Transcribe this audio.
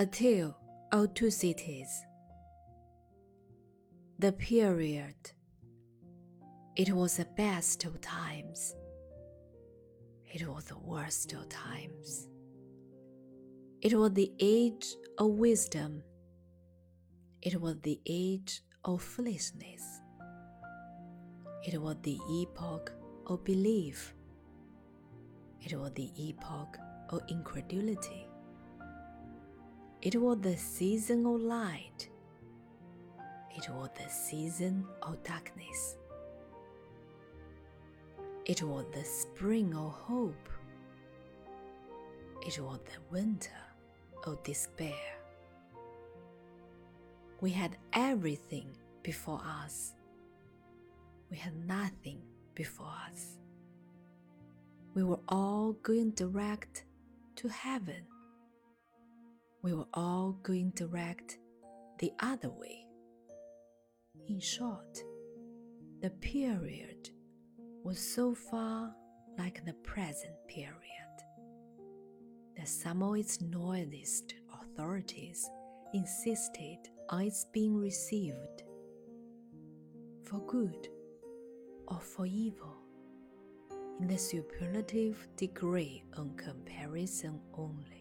A Tale of Two Cities. The period. It was the best of times. It was the worst of times. It was the age of wisdom. It was the age of foolishness. It was the epoch of belief. It was the epoch of incredulity. It was the season of light. It was the season of darkness. It was the spring of hope. It was the winter of despair. We had everything before us. We had nothing before us. We were all going direct to heaven. We were all going direct the other way. In short, the period was so far like the present period of its noisiest authorities insisted on its being received for good or for evil in the superlative degree on comparison only.